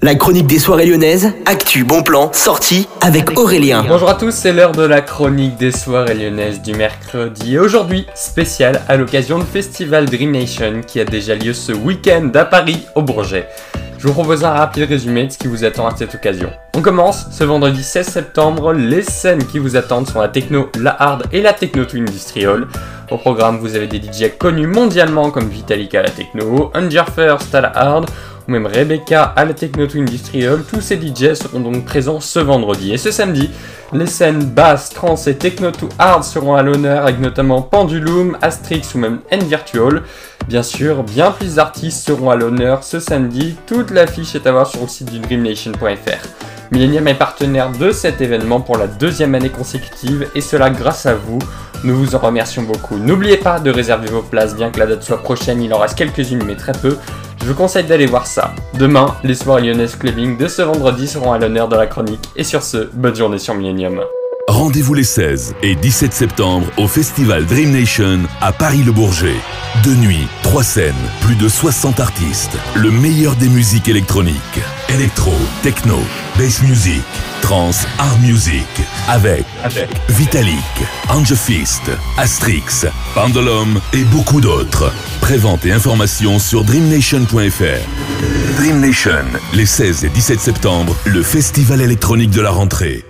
La chronique des soirées lyonnaises, actu, bon plan, sortie avec Aurélien. Bonjour à tous, c'est l'heure de la chronique des soirées lyonnaises du mercredi. Et aujourd'hui, spécial à l'occasion du festival Dream Nation qui a déjà lieu ce week-end à Paris, au Bourget. Je vous propose un rapide résumé de ce qui vous attend à cette occasion. On commence ce vendredi 16 septembre. Les scènes qui vous attendent sont la techno, la hard et la techno to industrial. Au programme, vous avez des DJ connus mondialement comme Vitalik à la techno, Under First à la hard ou même Rebecca à la Techno Industrial. Tous ces DJs seront donc présents ce vendredi. Et ce samedi, les scènes basse, trans et techno to hard seront à l'honneur avec notamment Pendulum, Astrix ou même N-Virtual. Bien sûr, bien plus d'artistes seront à l'honneur ce samedi. Toute l'affiche est à voir sur le site du dreamnation.fr. Millennium est partenaire de cet événement pour la deuxième année consécutive et cela grâce à vous. Nous vous en remercions beaucoup. N'oubliez pas de réserver vos places, bien que la date soit prochaine, il en reste quelques-unes mais très peu. Je vous conseille d'aller voir ça. Demain, les soirées lyonnaises clubbing de ce vendredi seront à l'honneur de la chronique. Et sur ce, bonne journée sur Millennium. Rendez-vous les 16 et 17 septembre au festival Dream Nation à Paris-le-Bourget. Deux nuits, trois scènes, plus de 60 artistes. Le meilleur des musiques électroniques. Electro, techno, bass music, trance, art music. Avec, avec Vitalik, Ange Fist, Astrix, Pendulum et beaucoup d'autres. Prévente et informations sur dreamnation.fr. Dream Nation, les 16 et 17 septembre, le festival électronique de la rentrée.